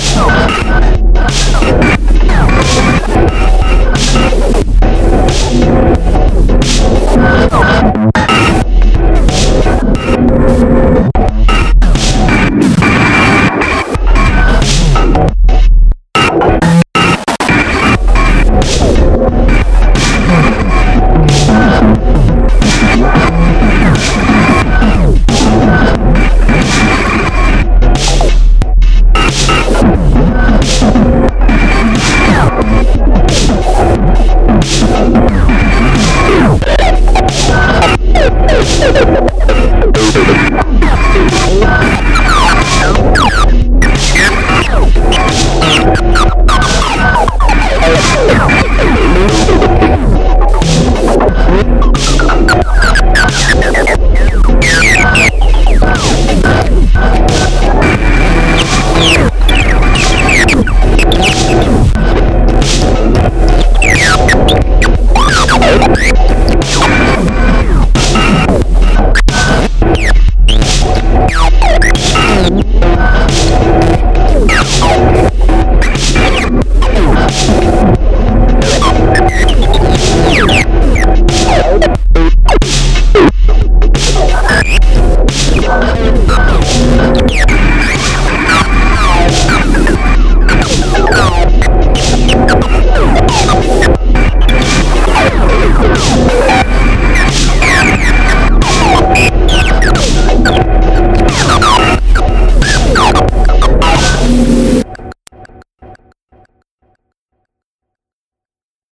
Show.